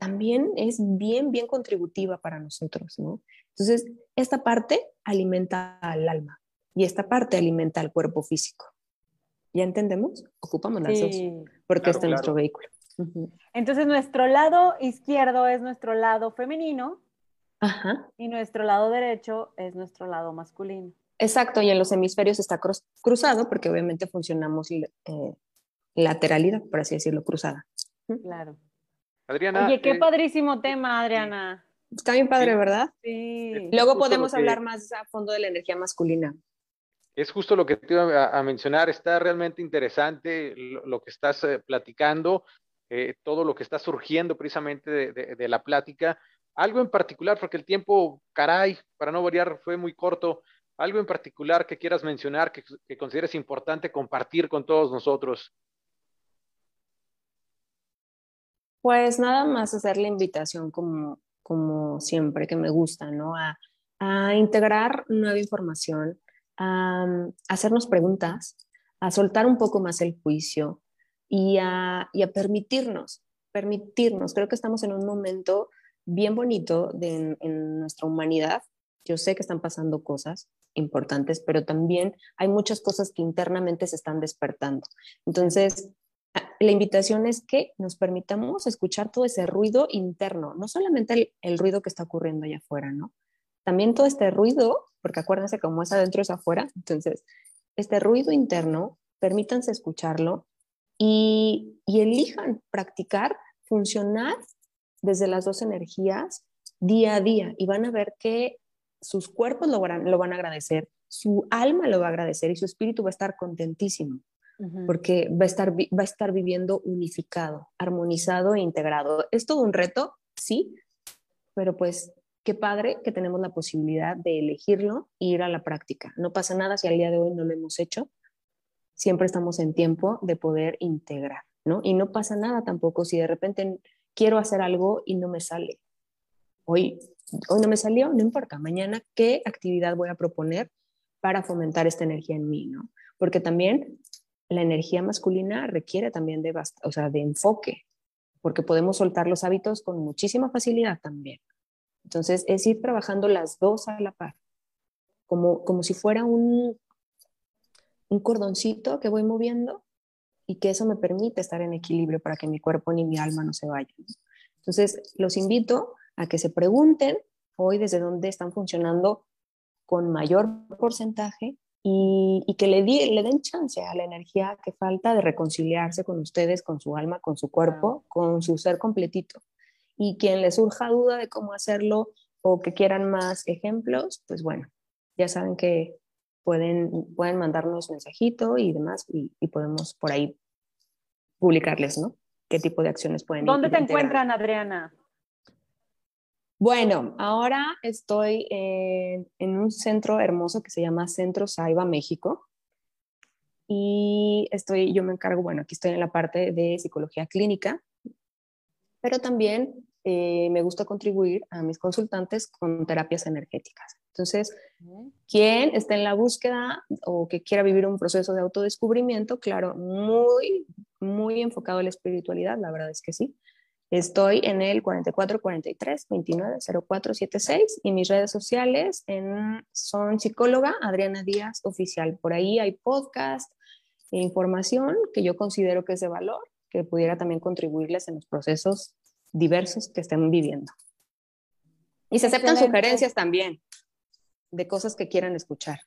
también es bien, bien contributiva para nosotros, ¿no? Entonces, esta parte alimenta al alma y esta parte alimenta al cuerpo físico. ¿Ya entendemos? Ocupamos las dos, porque este es nuestro vehículo. Entonces, nuestro lado izquierdo es nuestro lado femenino y nuestro lado derecho es nuestro lado masculino. Exacto, y en los hemisferios está cruzado porque obviamente funcionamos eh, lateralidad, por así decirlo, cruzada. Claro. Adriana. Oye, qué eh, padrísimo tema, Adriana. Está bien padre, ¿verdad? Sí. Luego podemos hablar más a fondo de la energía masculina. Es justo lo que te iba a, mencionar. Está realmente interesante lo, que estás eh, platicando, todo lo que está surgiendo precisamente de, la plática. Algo en particular, porque el tiempo, caray, para no variar, fue muy corto algo en particular que quieras mencionar, que, consideres importante compartir con todos nosotros. Pues nada más hacer la invitación como, como siempre que me gusta, ¿no? A, integrar nueva información, a, hacernos preguntas, a soltar un poco más el juicio y a, permitirnos, permitirnos. Creo que estamos en un momento bien bonito de, en nuestra humanidad. Yo sé que están pasando cosas, importantes, pero también hay muchas cosas que internamente se están despertando. Entonces, la invitación es que nos permitamos escuchar todo ese ruido interno, no solamente el, ruido que está ocurriendo allá afuera, ¿no? También todo este ruido, porque acuérdense cómo es adentro es afuera, entonces, este ruido interno, permítanse escucharlo y, y elijan practicar, funcionar desde las dos energías día a día y van a ver que sus cuerpos lo van, lo van a agradecer, su alma lo va a agradecer y su espíritu va a estar contentísimo, porque va a, estar, va a estar viviendo unificado, armonizado e integrado. Es todo un reto, sí, pero pues qué padre que tenemos la posibilidad de elegirlo e ir a la práctica. No pasa nada si al día de hoy no lo hemos hecho, siempre estamos en tiempo de poder integrar, ¿no? Y no pasa nada tampoco si de repente quiero hacer algo y no me sale. Hoy hoy no me salió, no importa, mañana qué actividad voy a proponer para fomentar esta energía en mí, ¿no? Porque también la energía masculina requiere también de, o sea, de enfoque, porque podemos soltar los hábitos con muchísima facilidad también. Entonces, es ir trabajando las dos a la par, como, como si fuera un, un cordoncito que voy moviendo y que eso me permite estar en equilibrio para que mi cuerpo ni mi alma no se vayan. Entonces, los invito a que se pregunten hoy desde dónde están funcionando con mayor porcentaje y, que le, le den chance a la energía que falta de reconciliarse con ustedes, con su alma, con su cuerpo, con su ser completito. Y quien les surja duda de cómo hacerlo o que quieran más ejemplos, pues bueno, ya saben que pueden, pueden mandarnos mensajito y demás y, podemos por ahí publicarles, ¿no? ¿Qué tipo de acciones pueden ¿Dónde te encuentran, Adriana? Bueno, ahora estoy en, un centro hermoso que se llama Centro Saiba México. Y estoy, yo me encargo, bueno, aquí estoy en la parte de psicología clínica, pero también eh, me gusta contribuir a mis consultantes con terapias energéticas. Entonces, quien esté en la búsqueda o que quiera vivir un proceso de autodescubrimiento, claro, muy, muy enfocado en la espiritualidad, la verdad es que sí. Estoy en el 44 43 29 04 76 y mis redes sociales en, son psicóloga Adriana Díaz Oficial. Por ahí hay podcast e información que yo considero que es de valor, que pudiera también contribuirles en los procesos diversos que estén viviendo. Y se aceptan sugerencias también de cosas que quieran escuchar.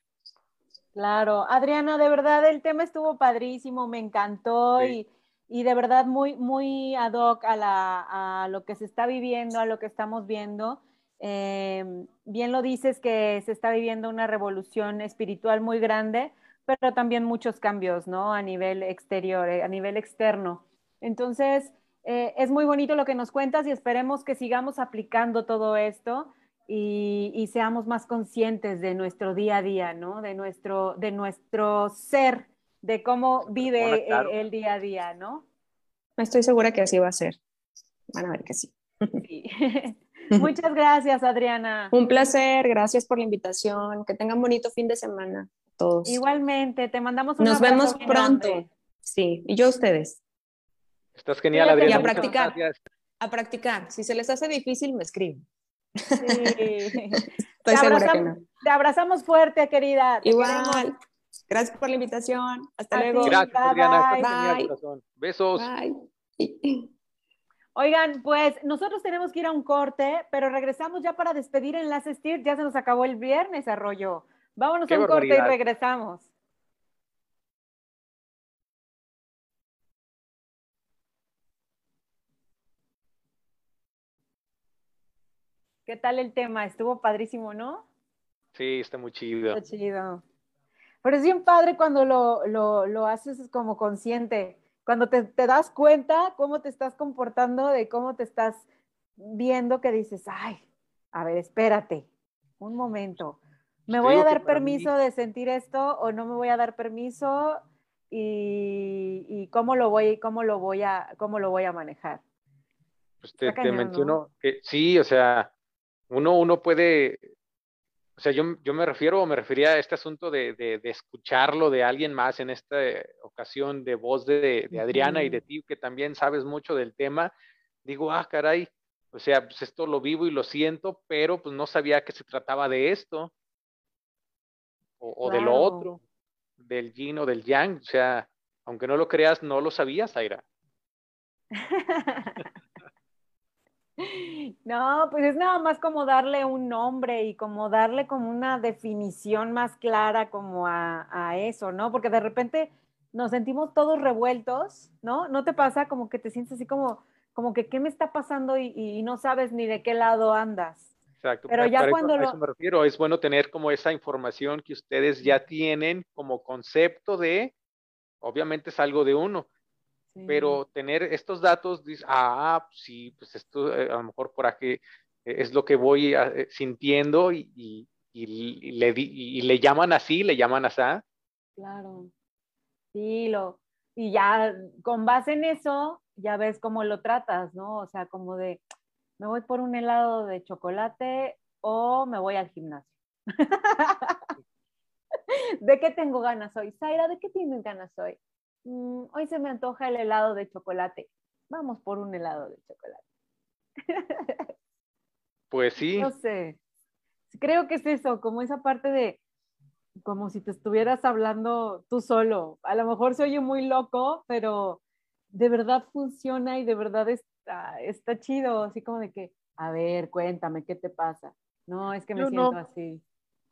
Claro, Adriana, de verdad el tema estuvo padrísimo, me encantó y y de verdad muy, muy ad hoc a, la, a lo que se está viviendo, a lo que estamos viendo. Eh, bien lo dices que se está viviendo una revolución espiritual muy grande, pero también muchos cambios, ¿no? A nivel exterior, eh, a nivel externo. Entonces, eh, es muy bonito lo que nos cuentas y esperemos que sigamos aplicando todo esto y, seamos más conscientes de nuestro día a día, ¿no? De nuestro, de nuestro ser, de cómo vive el, día a día, ¿no? Estoy segura que así va a ser. Van a ver que sí. [laughs] Muchas gracias, Adriana. Un placer, gracias por la invitación. Que tengan bonito fin de semana todos. Igualmente, te mandamos un Nos vemos pronto. Sí, y yo a ustedes. Estás genial, Adriana. Y a practicar. A practicar. Si se les hace difícil, me escriben. Sí. [laughs] Estoy segura que no. Te abrazamos fuerte, querida. Igual. Gracias por la invitación. Hasta luego. Gracias, Adriana. Bye. Besos. Bye. Oigan, pues nosotros tenemos que ir a un corte, pero regresamos ya para despedir Enlaces TIR. Ya se nos acabó el viernes, Arroyo. Vámonos a un corte y regresamos. ¿Qué tal el tema? Estuvo padrísimo, ¿no? Sí, está muy chido. Está chido. Pero es bien padre cuando lo, lo, haces como consciente, cuando te, das cuenta cómo te estás comportando, de cómo te estás viendo, que dices, ay, a ver, espérate, un momento. ¿Me voy a dar permiso de sentir esto o no me voy a dar permiso? Y, cómo lo voy, cómo lo voy a, cómo lo voy a manejar. Pues te, menciono que sí, o sea, uno, uno puede, o sea, yo, yo me refiero o me refería a este asunto de, de, escucharlo de alguien más en esta ocasión de voz de, de Adriana y de ti, que también sabes mucho del tema. Digo, ah, caray, o sea, pues esto lo vivo y lo siento, pero pues no sabía que se trataba de esto o, o de lo otro, del yin o del yang. O sea, aunque no lo creas, no lo sabías, Aira. [laughs] No, pues es nada más como darle un nombre y como darle como una definición más clara como a, eso, ¿no? Porque de repente nos sentimos todos revueltos, ¿no? ¿No te pasa como que te sientes así como, como que qué me está pasando y, no sabes ni de qué lado andas? Exacto. Pero ya cuando eso, me refiero, es bueno tener como esa información que ustedes ya tienen como concepto de, obviamente es algo de uno, pero tener estos datos, dice, ah, sí, pues esto eh, a lo mejor por aquí es lo que voy eh, sintiendo y, le, y le llaman así, le llaman así. Claro, sí, lo, y ya con base en eso, ya ves cómo lo tratas, ¿no? O sea, como de, me voy por un helado de chocolate o me voy al gimnasio. [laughs] ¿De qué tengo ganas hoy? Zaira, ¿de qué tienes ganas hoy? Mm, hoy se me antoja el helado de chocolate. Vamos por un helado de chocolate. [laughs] Pues sí. No sé. Creo que es eso, como esa parte de, como si te estuvieras hablando tú solo. A lo mejor se oye muy loco, pero de verdad funciona y de verdad está, está chido, así como de que, a ver, cuéntame, ¿qué te pasa? No, es que me siento así.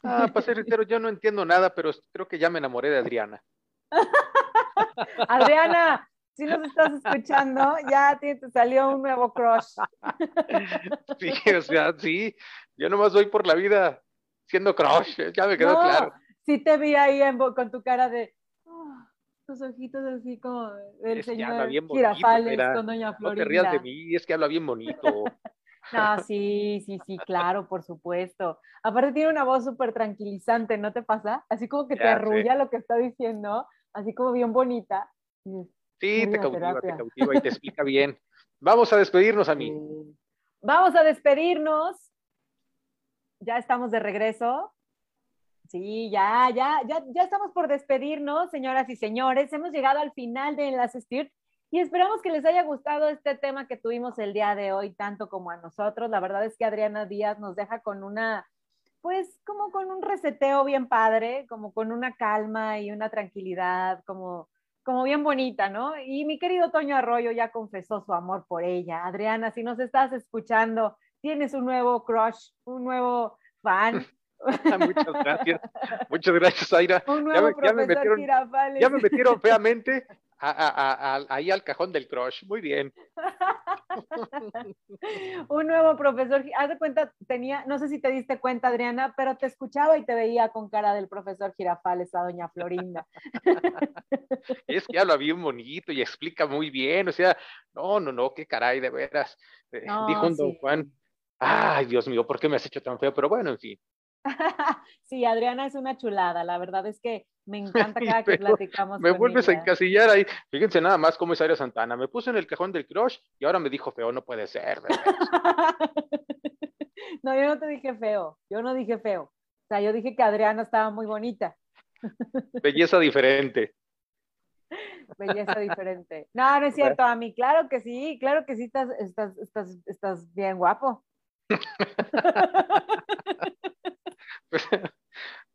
Ah, para ser yo no entiendo nada, pero creo que ya me enamoré de Adriana. [laughs] [laughs] Adriana, si nos estás escuchando, ya te, salió un nuevo crush. [laughs] Sí, o sea, sí, yo nomás voy por la vida siendo crush, ya me quedó claro. Sí te vi ahí con tu cara de ah, tus ojitos así como el señor Girafales con Doña Florinda. No te rías de mí, es que habla bien bonito. [laughs] No, sí, sí, sí, claro, por supuesto. Aparte tiene una voz súper tranquilizante, ¿no te pasa? Así como que te arrulla lo que está diciendo así como bien bonita. Sí, te cautiva, te cautiva y te explica bien. Vamos a despedirnos, a mí. Vamos a despedirnos. Ya estamos de regreso. Sí, ya, ya, ya, ya estamos por despedirnos, señoras y señores. Hemos llegado al final de Enlace STIRT y esperamos que les haya gustado este tema que tuvimos el día de hoy, tanto como a nosotros. La verdad es que Adriana Díaz nos deja con una pues como con un reseteo bien padre, como con una calma y una tranquilidad, como, como bien bonita, ¿no? Y mi querido Toño Arroyo ya confesó su amor por ella. Adriana, si nos estás escuchando, tienes un nuevo crush, un nuevo fan. [laughs] [laughs] Muchas gracias. Muchas gracias, Aira. Un nuevo ya, me, metieron, ya me metieron feamente ahí al cajón del crush. Muy bien. [laughs] un nuevo profesor, haz de cuenta, tenía, no sé si te diste cuenta, Adriana, pero te escuchaba y te veía con cara del profesor Girafales a doña Florinda. [laughs] es que habla bien bonito y explica muy bien, o sea, no, no, no, qué caray, de veras. Eh, dijo un don Juan, ay, Dios mío, ¿por qué me has hecho tan feo? Pero bueno, en fin. [laughs] sí, Adriana es una chulada, la verdad es que me encanta cada que platicamos. Me vuelves a encasillar ahí. Fíjense nada más cómo es Aria Santana. Me puse en el cajón del crush y ahora me dijo feo, no puede ser. [laughs] no, yo no te dije feo, yo no dije feo. O sea, yo dije que Adriana estaba muy bonita. [laughs] Belleza diferente. Belleza diferente. No, no es cierto, a mí, claro que sí, claro que sí, estás, estás, estás, estás bien guapo. [laughs] pues,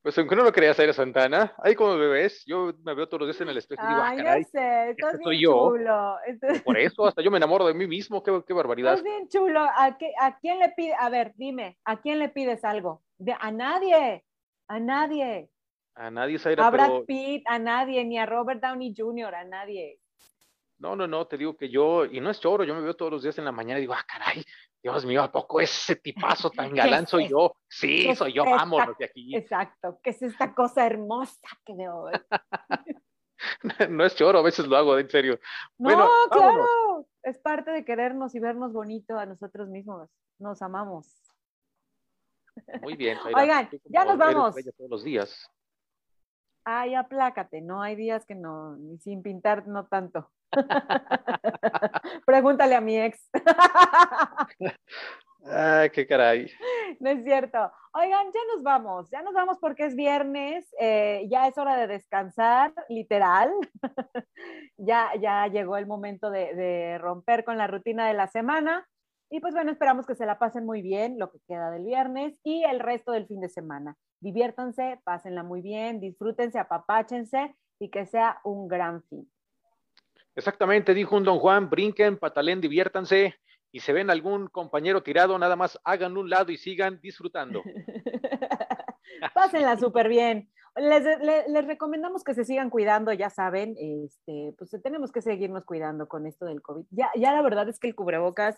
pues aunque no lo creas, Aira Santana, ahí como me ves, yo me veo todos los días en el espejo y digo, ah, caray, sé, estás bien yo. chulo. Por eso, hasta yo me enamoro de mí mismo, qué, qué barbaridad. Estás bien chulo. ¿A, qué, ¿A quién le pide? A ver, dime, ¿a quién le pides algo? De, a nadie, a nadie. A nadie, Zaira, A Brad Pitt, a nadie, ni a Robert Downey Jr., a nadie. No, no, no, te digo que yo, y no es choro, yo me veo todos los días en la mañana y digo, ah, caray, Dios mío, ¿a poco ese tipazo [laughs] tan galán soy yo? Sí, soy yo, vámonos de aquí. Exacto, ¿qué es esta cosa hermosa que veo? [laughs] no es choro, a veces lo hago, en serio. No, claro, es parte de querernos y vernos bonito a nosotros mismos. Nos amamos. Muy bien. [laughs] Oigan, ya nos vamos. Todos los días. Ay, aplácate, no hay días que no, ni sin pintar, no tanto. [laughs] Pregúntale a mi ex. Ay, qué caray. No es cierto. Oigan, ya nos vamos, ya nos vamos porque es viernes, eh, ya es hora de descansar, literal. [laughs] ya, ya llegó el momento de, de romper con la rutina de la semana. Y pues bueno, esperamos que se la pasen muy bien, lo que queda del viernes y el resto del fin de semana. Diviértanse, pásenla muy bien, disfrútense, apapáchense y que sea un gran fin. Exactamente, dijo un don Juan, brinquen, patalén, diviértanse y se ven algún compañero tirado, nada más hagan un lado y sigan disfrutando. [laughs] Pásenla súper bien. Les, les, recomendamos que se sigan cuidando, ya saben, este, pues tenemos que seguirnos cuidando con esto del COVID. Ya, ya la verdad es que el cubrebocas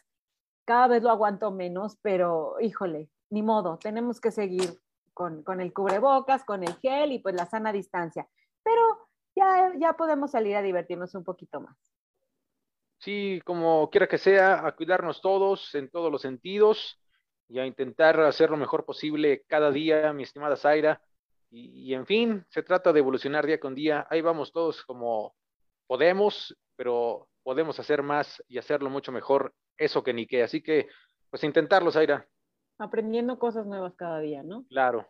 cada vez lo aguanto menos, pero híjole, ni modo, tenemos que seguir con, con el cubrebocas, con el gel y pues la sana distancia. Pero ya, podemos salir a divertirnos un poquito más. Sí, como quiera que sea, a cuidarnos todos en todos los sentidos y a intentar hacer lo mejor posible cada día, mi estimada Zaira. Y, en fin, se trata de evolucionar día con día. Ahí vamos todos como podemos, pero podemos hacer más y hacerlo mucho mejor, eso que ni qué. Así que, pues intentarlo, Zaira. Aprendiendo cosas nuevas cada día, ¿no? Claro.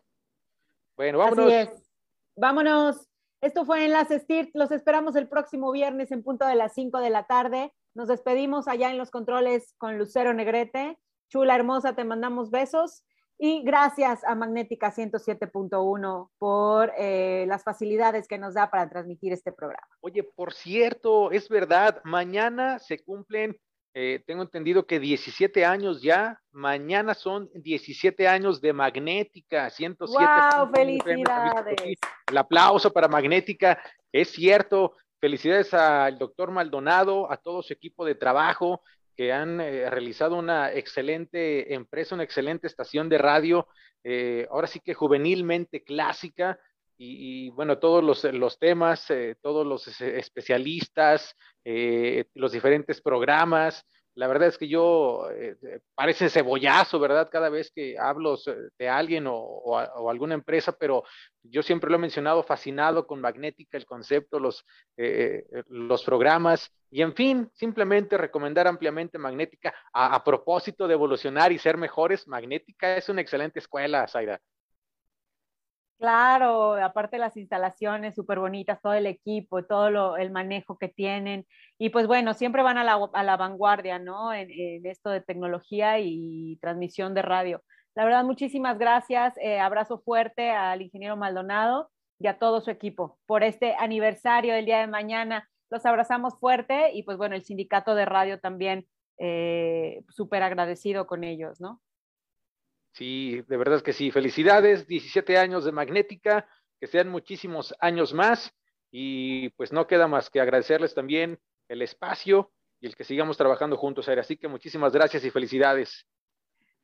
Bueno, vámonos. Así es. Vámonos. Esto fue Enlace STIRT. Los esperamos el próximo viernes en punto de las 5 de la tarde. Nos despedimos allá en los controles con Lucero Negrete. Chula hermosa, te mandamos besos. Y gracias a Magnética 107.1 por eh, las facilidades que nos da para transmitir este programa. Oye, por cierto, es verdad, mañana se cumplen eh, tengo entendido que 17 años ya, mañana son 17 años de Magnética, 107. ¡Wow! ¡Felicidades! El aplauso para Magnética, es cierto. Felicidades al doctor Maldonado, a todo su equipo de trabajo que han eh, realizado una excelente empresa, una excelente estación de radio, eh, ahora sí que juvenilmente clásica, y, bueno, todos los, los temas, eh, todos los especialistas, eh, los diferentes programas. La verdad es que yo eh, parece cebollazo, ¿verdad? Cada vez que hablo de alguien o, o, alguna empresa, pero yo siempre lo he mencionado, fascinado con Magnética, el concepto, los, los programas y en fin, simplemente recomendar ampliamente Magnética a, a propósito de evolucionar y ser mejores. Magnética es una excelente escuela, Zaira. Claro, aparte las instalaciones súper bonitas, todo el equipo, todo el manejo que tienen. Y pues bueno, siempre van a la, vanguardia, ¿no? En, esto de tecnología y transmisión de radio. La verdad, muchísimas gracias. Eh, abrazo fuerte al ingeniero Maldonado y a todo su equipo por este aniversario del día de mañana. Los abrazamos fuerte y pues bueno, el sindicato de radio también eh, súper agradecido con ellos, ¿no? Sí, de verdad que sí. Felicidades, 17 años de Magnética, que sean muchísimos años más y pues no queda más que agradecerles también el espacio y el que sigamos trabajando juntos, Aire. Así que muchísimas gracias y felicidades.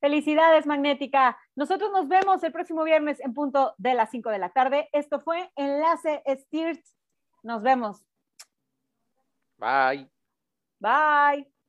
Felicidades, Magnética. Nosotros nos vemos el próximo viernes en punto de las 5 de la tarde. Esto fue Enlace Stirt. Nos vemos. Bye. Bye.